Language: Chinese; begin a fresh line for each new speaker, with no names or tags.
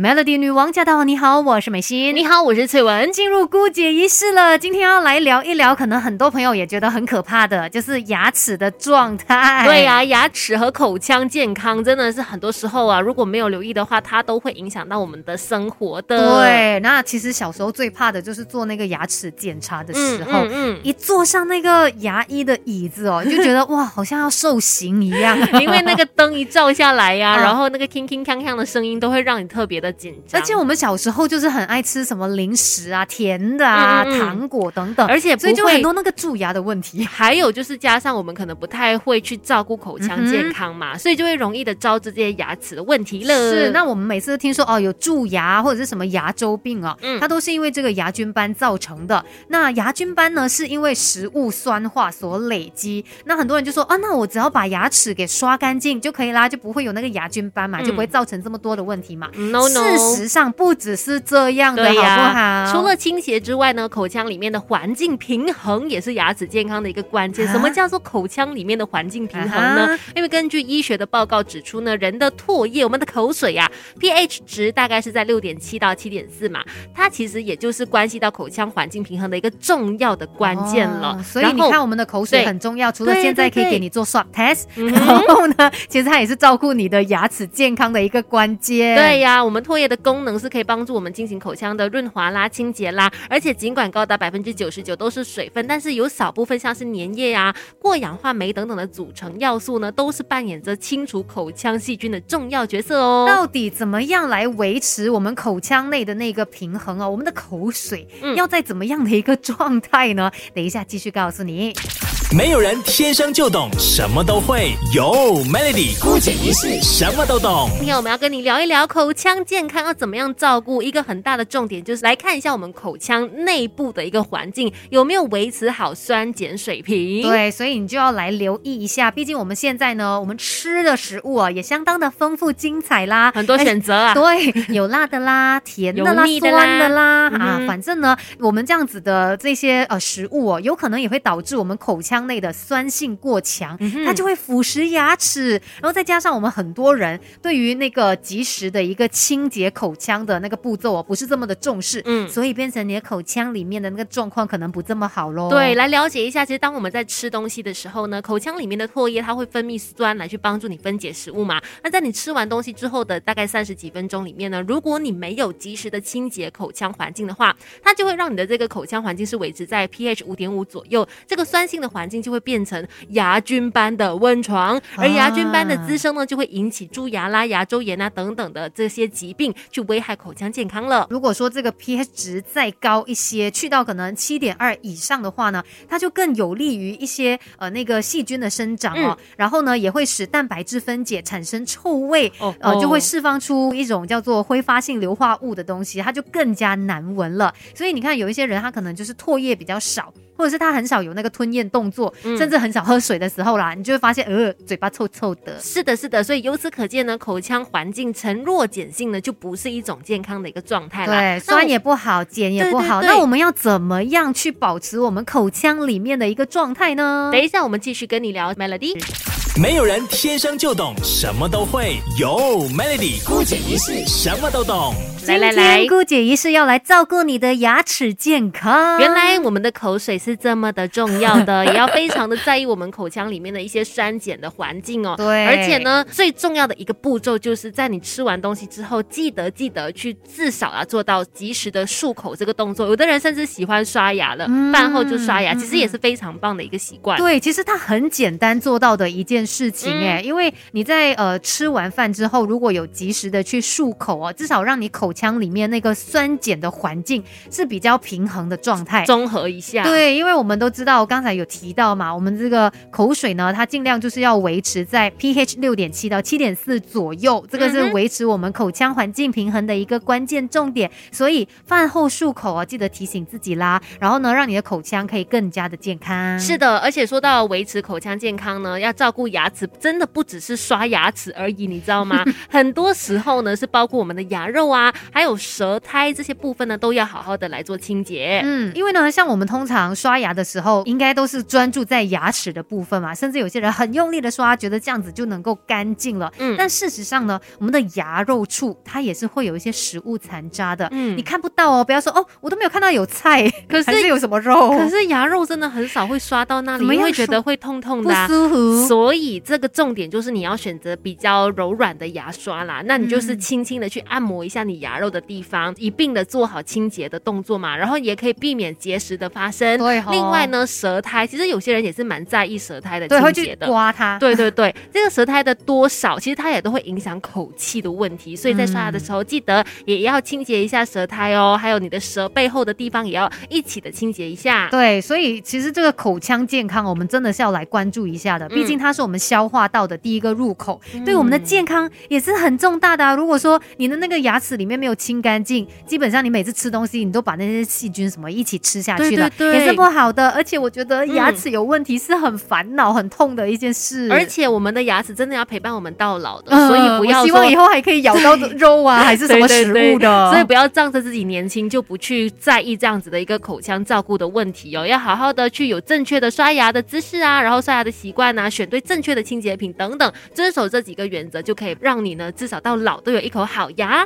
Melody 女王驾到！你好，我是美心。
你好，我是翠文。
进入姑姐仪式了，今天要来聊一聊，可能很多朋友也觉得很可怕的，就是牙齿的状态。
对呀，牙齿和口腔健康真的是很多时候啊，如果没有留意的话，它都会影响到我们的生活的。
对，那其实小时候最怕的就是做那个牙齿检查的时候，嗯，一坐上那个牙医的椅子哦，就觉得哇，好像要受刑一样，
因为那个灯一照下来呀，然后那个铿铿锵锵的声音都会让你特别的。
而且我们小时候就是很爱吃什么零食啊、甜的啊、糖果等等，
而且
所以就很多那个蛀牙的问题。
还有就是加上我们可能不太会去照顾口腔健康嘛，所以就会容易的招致这些牙齿的问题了。
是，那我们每次都听说哦有蛀牙或者是什么牙周病啊，它都是因为这个牙菌斑造成的。那牙菌斑呢，是因为食物酸化所累积。那很多人就说啊，那我只要把牙齿给刷干净就可以啦，就不会有那个牙菌斑嘛，就不会造成这么多的问题嘛。
No。
事实上不只是这样的，好不好？
除了倾斜之外呢，口腔里面的环境平衡也是牙齿健康的一个关键。什么叫做口腔里面的环境平衡呢？因为根据医学的报告指出呢，人的唾液，我们的口水呀，pH 值大概是在六点七到七点四嘛，它其实也就是关系到口腔环境平衡的一个重要的关键了。
所以你看，我们的口水很重要，除了现在可以给你做 swab test，然后呢，其实它也是照顾你的牙齿健康的一个关键。
对呀，我们唾液的功能是可以帮助我们进行口腔的润滑啦、清洁啦，而且尽管高达百分之九十九都是水分，但是有少部分像是粘液啊、过氧化酶等等的组成要素呢，都是扮演着清除口腔细菌的重要角色哦。
到底怎么样来维持我们口腔内的那个平衡啊？我们的口水要在怎么样的一个状态呢？等一下继续告诉你。
没有人天生就懂什么都会，有 Melody 姑姐一世什么都懂。
今天我们要跟你聊一聊口腔健康要怎么样照顾。一个很大的重点就是来看一下我们口腔内部的一个环境有没有维持好酸碱水平。
对，所以你就要来留意一下。毕竟我们现在呢，我们吃的食物啊也相当的丰富精彩啦，
很多选择啊。
对，有辣的啦，甜的啦，酸的啦啊，反正呢，我们这样子的这些呃食物哦，有可能也会导致我们口腔。腔内的酸性过强，它就会腐蚀牙齿，然后再加上我们很多人对于那个及时的一个清洁口腔的那个步骤哦，不是这么的重视，嗯，所以变成你的口腔里面的那个状况可能不这么好喽。
对，来了解一下，其实当我们在吃东西的时候呢，口腔里面的唾液它会分泌酸来去帮助你分解食物嘛。那在你吃完东西之后的大概三十几分钟里面呢，如果你没有及时的清洁口腔环境的话，它就会让你的这个口腔环境是维持在 pH 五点五左右，这个酸性的环。就会变成牙菌斑的温床，而牙菌斑的滋生呢，就会引起蛀牙啦、牙周炎啊等等的这些疾病，去危害口腔健康了。
如果说这个 pH 值再高一些，去到可能七点二以上的话呢，它就更有利于一些呃那个细菌的生长哦。然后呢，也会使蛋白质分解产生臭味，呃，就会释放出一种叫做挥发性硫化物的东西，它就更加难闻了。所以你看，有一些人他可能就是唾液比较少。或者是他很少有那个吞咽动作，甚至很少喝水的时候啦，你就会发现，呃，嘴巴臭臭的。
是的，是的。所以由此可见呢，口腔环境呈弱碱性呢，就不是一种健康的一个状态了。
对，酸也不好，碱也不好。那我们要怎么样去保持我们口腔里面的一个状态呢？
等一下，我们继续跟你聊 Melody。
没有人天生就懂什么都会，有 Melody 姑姐一世什么都懂。
来来来，姑姐一世要来照顾你的牙齿健康。
原来我们的口水是这么的重要的，也要非常的在意我们口腔里面的一些酸碱的环境哦。
对，
而且呢，最重要的一个步骤就是在你吃完东西之后，记得记得去至少啊做到及时的漱口这个动作。有的人甚至喜欢刷牙了，饭后就刷牙，其实也是非常棒的一个习惯。
对，其实它很简单做到的一件。事情哎，因为你在呃吃完饭之后，如果有及时的去漱口哦，至少让你口腔里面那个酸碱的环境是比较平衡的状态，
综合一下。
对，因为我们都知道，刚才有提到嘛，我们这个口水呢，它尽量就是要维持在 pH 六点七到七点四左右，这个是维持我们口腔环境平衡的一个关键重点。所以饭后漱口啊，记得提醒自己啦，然后呢，让你的口腔可以更加的健康。
是的，而且说到维持口腔健康呢，要照顾牙。牙齿真的不只是刷牙齿而已，你知道吗？很多时候呢，是包括我们的牙肉啊，还有舌苔这些部分呢，都要好好的来做清洁。
嗯，因为呢，像我们通常刷牙的时候，应该都是专注在牙齿的部分嘛，甚至有些人很用力的刷，觉得这样子就能够干净了。
嗯
但事实上呢，我们的牙肉处它也是会有一些食物残渣的。
嗯
你看不到哦，不要说哦，我都没有看到有菜，
可是
是有什么肉，
可是牙肉真的很少会刷到那里，
怎么样
因为觉得会痛痛的、啊。
舒服。
所以这个重点就是你要选择比较柔软的牙刷啦，那你就是
嗯
轻轻的去按摩一下你牙肉的地方，一并的做好清洁的动作嘛，然后也可以避免结石的发生。另外呢，舌苔其实有些人也是蛮在意舌苔的清洁的。
刮它。
对对对，这个舌苔的多少，其实它也都会影响口气的问题，所以在刷牙的时候，记得也要清洁一下舌苔哦，还有你的舌背后的地方也要一起的清洁一下。
对，所以其实这个口腔健康，我们真的是要来关注一下的。毕竟它是我们消化道的第一个入口，对我们的健康也是很重大的、啊。如果说你的那个牙齿里面没有清干净，基本上你每次吃东西，你都把那些细菌什么一起吃下去了，
对对对
也是不好的。而且我觉得牙齿有问题是很烦恼、很痛的一件事。
而且我们的牙齿真的要陪伴我们到老的，
呃
所以不要
希望以后还可以咬到肉啊，还是什么食物的。
对所以不要仗着自己年轻就不去在意这样子的一个口腔照顾的问题哦，要好好的去有正确的刷牙的姿势啊，然后刷牙的习惯啊，选对正确的清洁品等等，遵守这几个原则，就可以让你呢至少到老都有一口好牙。